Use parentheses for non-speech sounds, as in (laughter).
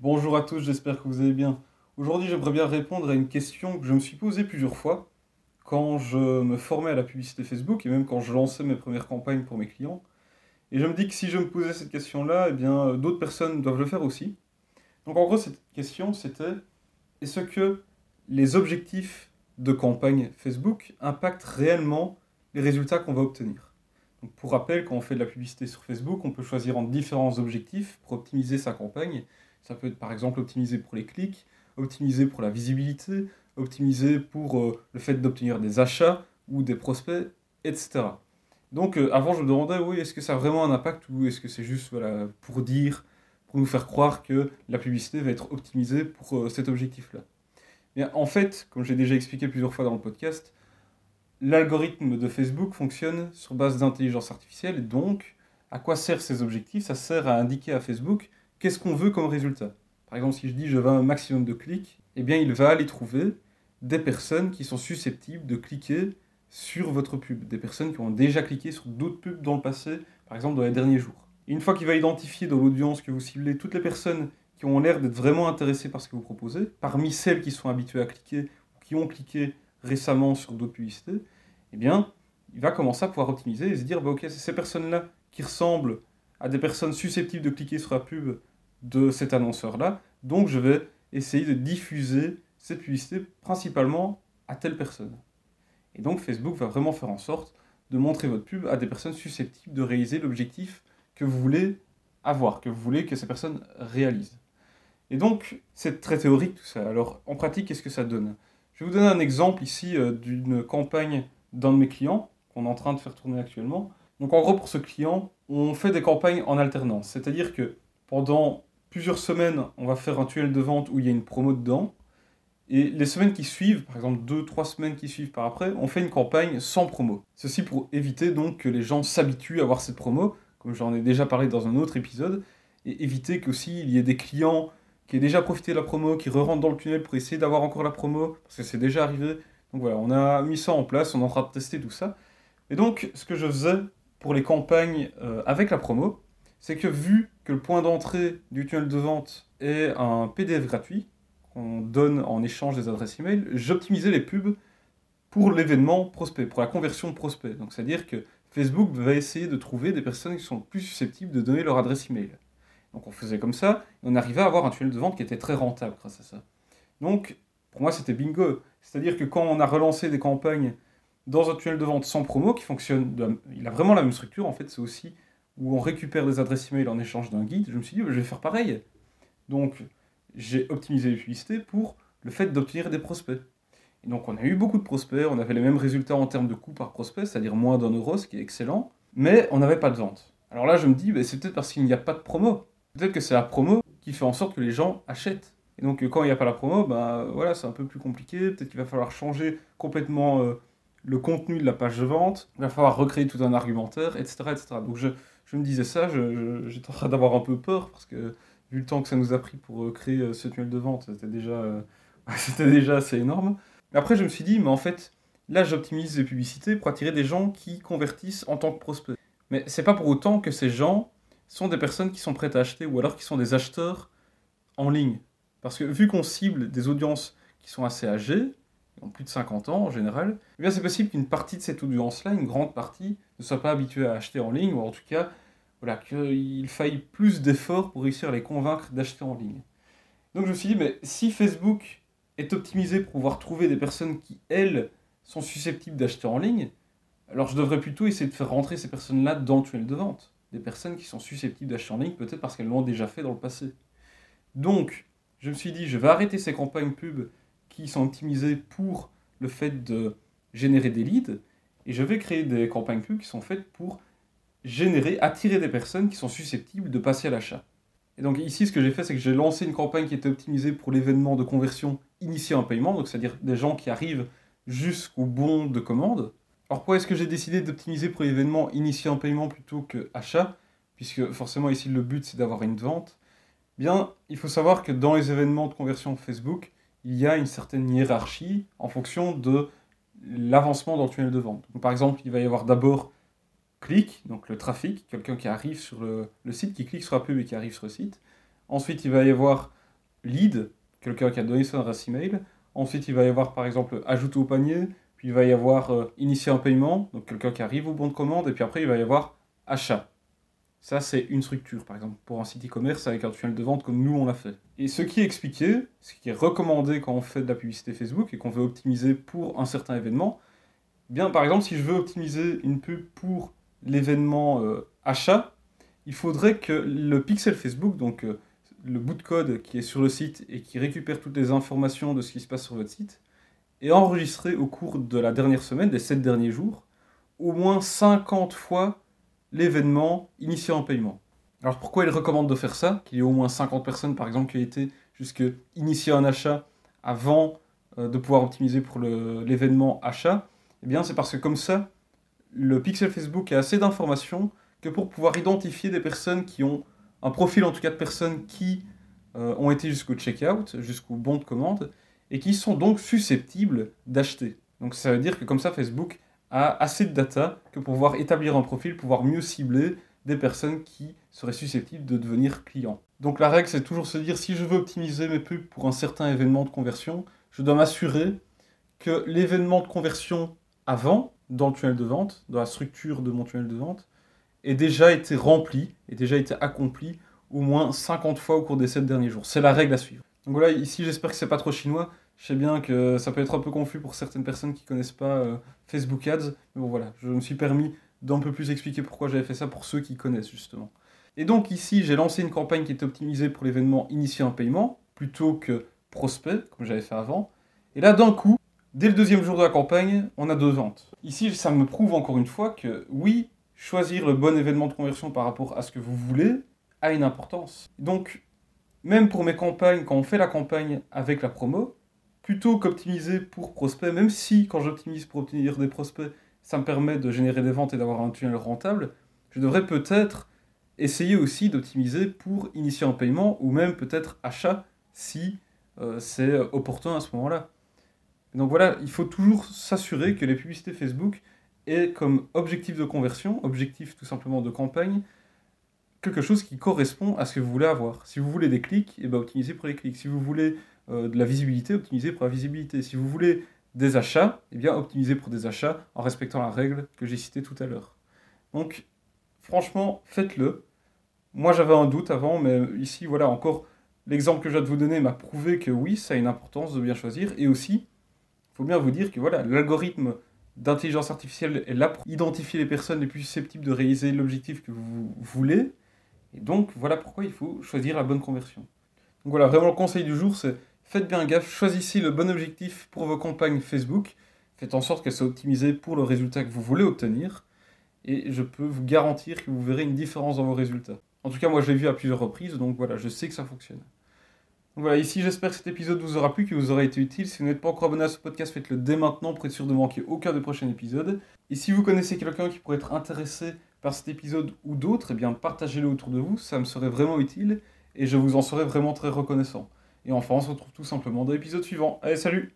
Bonjour à tous, j'espère que vous allez bien. Aujourd'hui, j'aimerais bien répondre à une question que je me suis posée plusieurs fois quand je me formais à la publicité Facebook et même quand je lançais mes premières campagnes pour mes clients. Et je me dis que si je me posais cette question-là, eh bien, d'autres personnes doivent le faire aussi. Donc, en gros, cette question, c'était est-ce que les objectifs de campagne Facebook impactent réellement les résultats qu'on va obtenir? Pour rappel, quand on fait de la publicité sur Facebook, on peut choisir entre différents objectifs pour optimiser sa campagne. Ça peut être par exemple optimisé pour les clics, optimisé pour la visibilité, optimisé pour euh, le fait d'obtenir des achats ou des prospects, etc. Donc euh, avant je me demandais, oui, est-ce que ça a vraiment un impact ou est-ce que c'est juste voilà, pour dire, pour nous faire croire que la publicité va être optimisée pour euh, cet objectif-là? Mais En fait, comme j'ai déjà expliqué plusieurs fois dans le podcast, l'algorithme de Facebook fonctionne sur base d'intelligence artificielle donc à quoi servent ces objectifs? Ça sert à indiquer à Facebook qu'est-ce qu'on veut comme résultat? Par exemple, si je dis je veux un maximum de clics, eh bien il va aller trouver des personnes qui sont susceptibles de cliquer sur votre pub, des personnes qui ont déjà cliqué sur d'autres pubs dans le passé, par exemple dans les derniers jours. une fois qu'il va identifier dans l'audience que vous ciblez toutes les personnes qui ont l'air d'être vraiment intéressées par ce que vous proposez, parmi celles qui sont habituées à cliquer ou qui ont cliqué récemment sur d'autres publicités, eh bien, il va commencer à pouvoir optimiser et se dire, bah, ok, c'est ces personnes-là qui ressemblent à des personnes susceptibles de cliquer sur la pub de cet annonceur-là. Donc je vais essayer de diffuser cette publicité principalement à telle personne. Et donc Facebook va vraiment faire en sorte de montrer votre pub à des personnes susceptibles de réaliser l'objectif que vous voulez avoir, que vous voulez que ces personnes réalisent. Et donc, c'est très théorique tout ça. Alors, en pratique, qu'est-ce que ça donne? Je vais vous donner un exemple ici euh, d'une campagne d'un de mes clients qu'on est en train de faire tourner actuellement. Donc, en gros, pour ce client, on fait des campagnes en alternance. C'est-à-dire que pendant plusieurs semaines, on va faire un tunnel de vente où il y a une promo dedans. Et les semaines qui suivent, par exemple deux, trois semaines qui suivent par après, on fait une campagne sans promo. Ceci pour éviter donc que les gens s'habituent à voir cette promo, comme j'en ai déjà parlé dans un autre épisode, et éviter qu'aussi il y ait des clients qui aient déjà profité de la promo, qui re-rentrent dans le tunnel pour essayer d'avoir encore la promo, parce que c'est déjà arrivé. Donc voilà, on a mis ça en place, on est en train de tester tout ça. Et donc, ce que je faisais pour les campagnes euh, avec la promo, c'est que vu que le point d'entrée du tunnel de vente est un PDF gratuit, qu'on donne en échange des adresses email, j'optimisais les pubs pour l'événement prospect, pour la conversion prospect. Donc c'est-à-dire que Facebook va essayer de trouver des personnes qui sont plus susceptibles de donner leur adresse email. Donc on faisait comme ça, et on arrivait à avoir un tunnel de vente qui était très rentable grâce à ça. Donc pour moi c'était bingo. C'est-à-dire que quand on a relancé des campagnes dans un tunnel de vente sans promo qui fonctionne, il a vraiment la même structure en fait, c'est aussi où on récupère des adresses email en échange d'un guide, je me suis dit, je vais faire pareil. Donc, j'ai optimisé les publicités pour le fait d'obtenir des prospects. Et donc, on a eu beaucoup de prospects, on avait les mêmes résultats en termes de coût par prospect, c'est-à-dire moins d'un euro, ce qui est excellent, mais on n'avait pas de vente. Alors là, je me dis, bah, c'est peut-être parce qu'il n'y a pas de promo. Peut-être que c'est la promo qui fait en sorte que les gens achètent. Et donc, quand il n'y a pas la promo, bah, voilà, c'est un peu plus compliqué. Peut-être qu'il va falloir changer complètement euh, le contenu de la page de vente. Il va falloir recréer tout un argumentaire, etc. etc. Donc, je, je me disais ça, j'étais en train d'avoir un peu peur parce que vu le temps que ça nous a pris pour euh, créer euh, ce tunnel de vente, c'était déjà, euh, (laughs) c'était déjà assez énorme. Après, je me suis dit, mais en fait, là, j'optimise les publicités pour attirer des gens qui convertissent en tant que prospects. Mais c'est pas pour autant que ces gens sont des personnes qui sont prêtes à acheter ou alors qui sont des acheteurs en ligne. Parce que vu qu'on cible des audiences qui sont assez âgées, ont plus de 50 ans en général, eh bien c'est possible qu'une partie de cette audience-là, une grande partie, ne soit pas habituée à acheter en ligne, ou en tout cas, voilà, qu'il faille plus d'efforts pour réussir à les convaincre d'acheter en ligne. Donc je me suis dit, mais si Facebook est optimisé pour pouvoir trouver des personnes qui, elles, sont susceptibles d'acheter en ligne, alors je devrais plutôt essayer de faire rentrer ces personnes-là dans le tunnel de vente. Des personnes qui sont susceptibles d'acheter en ligne, peut-être parce qu'elles l'ont déjà fait dans le passé. Donc, je me suis dit, je vais arrêter ces campagnes pub qui sont optimisés pour le fait de générer des leads. Et je vais créer des campagnes pub qui sont faites pour générer, attirer des personnes qui sont susceptibles de passer à l'achat. Et donc ici, ce que j'ai fait, c'est que j'ai lancé une campagne qui était optimisée pour l'événement de conversion initié en paiement, donc c'est-à-dire des gens qui arrivent jusqu'au bon de commande. Alors pourquoi est-ce que j'ai décidé d'optimiser pour l'événement initié en paiement plutôt que achat? Puisque forcément ici le but c'est d'avoir une vente. Bien, il faut savoir que dans les événements de conversion Facebook, il y a une certaine hiérarchie en fonction de l'avancement dans le tunnel de vente. par exemple, il va y avoir d'abord clic, donc le trafic, quelqu'un qui arrive sur le, site, qui clique sur la pub et qui arrive sur le site. Ensuite, il va y avoir lead, quelqu'un qui a donné son adresse email. Ensuite, il va y avoir par exemple ajouter au panier, puis il va y avoir euh, initier un paiement, donc quelqu'un qui arrive au bon de commande, et puis après il va y avoir achat. Ça, c'est une structure, par exemple, pour un site e-commerce avec un tunnel de vente comme nous, on l'a fait. Et ce qui est expliqué, ce qui est recommandé quand on fait de la publicité Facebook et qu'on veut optimiser pour un certain événement, eh bien, par exemple, si je veux optimiser une pub pour l'événement euh, achat, il faudrait que le pixel Facebook, donc euh, le bout de code qui est sur le site et qui récupère toutes les informations de ce qui se passe sur votre site, est enregistré au cours de la dernière semaine, des 7 derniers jours, au moins 50 fois l'événement initié en paiement. Alors pourquoi il recommande de faire ça? Qu'il y ait au moins 50 personnes par exemple qui aient été jusque initier un achat avant euh, de pouvoir optimiser pour l'événement achat? Eh bien c'est parce que comme ça, le pixel Facebook a assez d'informations que pour pouvoir identifier des personnes qui ont un profil en tout cas de personnes qui euh, ont été jusqu'au checkout, jusqu'au bon de commande, et qui sont donc susceptibles d'acheter. Donc ça veut dire que comme ça Facebook a assez de data que pour pouvoir établir un profil, pouvoir mieux cibler des personnes qui seraient susceptibles de devenir clients. Donc la règle, c'est toujours se dire, si je veux optimiser mes pubs pour un certain événement de conversion, je dois m'assurer que l'événement de conversion avant, dans le tunnel de vente, dans la structure de mon tunnel de vente, ait déjà été rempli, ait déjà été accompli au moins 50 fois au cours des 7 derniers jours. C'est la règle à suivre. Donc voilà, ici j'espère que c'est pas trop chinois. Je sais bien que ça peut être un peu confus pour certaines personnes qui connaissent pas euh, Facebook Ads, mais bon voilà, je me suis permis d'un peu plus expliquer pourquoi j'avais fait ça pour ceux qui connaissent justement. Et donc ici, j'ai lancé une campagne qui était optimisée pour l'événement initier un paiement plutôt que prospect, comme j'avais fait avant. Et là, d'un coup, dès le deuxième jour de la campagne, on a deux ventes. Ici, ça me prouve encore une fois que oui, choisir le bon événement de conversion par rapport à ce que vous voulez a une importance. Donc, même pour mes campagnes, quand on fait la campagne avec la promo, plutôt qu'optimiser pour prospect, même si quand j'optimise pour obtenir des prospects, ça me permet de générer des ventes et d'avoir un tunnel rentable, je devrais peut-être essayer aussi d'optimiser pour initier un paiement ou même peut-être achat si euh, c'est opportun à ce moment-là. Donc voilà, il faut toujours s'assurer que les publicités Facebook aient comme objectif de conversion, objectif tout simplement de campagne, quelque chose qui correspond à ce que vous voulez avoir. Si vous voulez des clics, et eh ben optimisez pour les clics. Si vous voulez euh, de la visibilité, optimiser pour la visibilité. Si vous voulez des achats, eh bien optimiser pour des achats en respectant la règle que j'ai citée tout à l'heure. Donc, franchement, faites-le. Moi, j'avais un doute avant, mais ici, voilà, encore, l'exemple que je viens de vous donner m'a prouvé que oui, ça a une importance de bien choisir. Et aussi, il faut bien vous dire que voilà, l'algorithme d'intelligence artificielle est là pour identifier les personnes les plus susceptibles de réaliser l'objectif que vous voulez. Et donc, voilà pourquoi il faut choisir la bonne conversion. Donc voilà, vraiment le conseil du jour, c'est Faites bien gaffe, choisissez le bon objectif pour vos campagnes Facebook. Faites en sorte qu'elles soient optimisées pour le résultat que vous voulez obtenir. Et je peux vous garantir que vous verrez une différence dans vos résultats. En tout cas, moi je l'ai vu à plusieurs reprises, donc voilà, je sais que ça fonctionne. Donc voilà, ici j'espère que cet épisode vous aura plu, qu'il vous aura été utile. Si vous n'êtes pas encore abonné à ce podcast, faites-le dès maintenant pour être sûr de manquer aucun des prochains épisodes. Et si vous connaissez quelqu'un qui pourrait être intéressé par cet épisode ou d'autres, eh bien partagez-le autour de vous, ça me serait vraiment utile et je vous en serais vraiment très reconnaissant. Et enfin, on se retrouve tout simplement dans l'épisode suivant. Allez, salut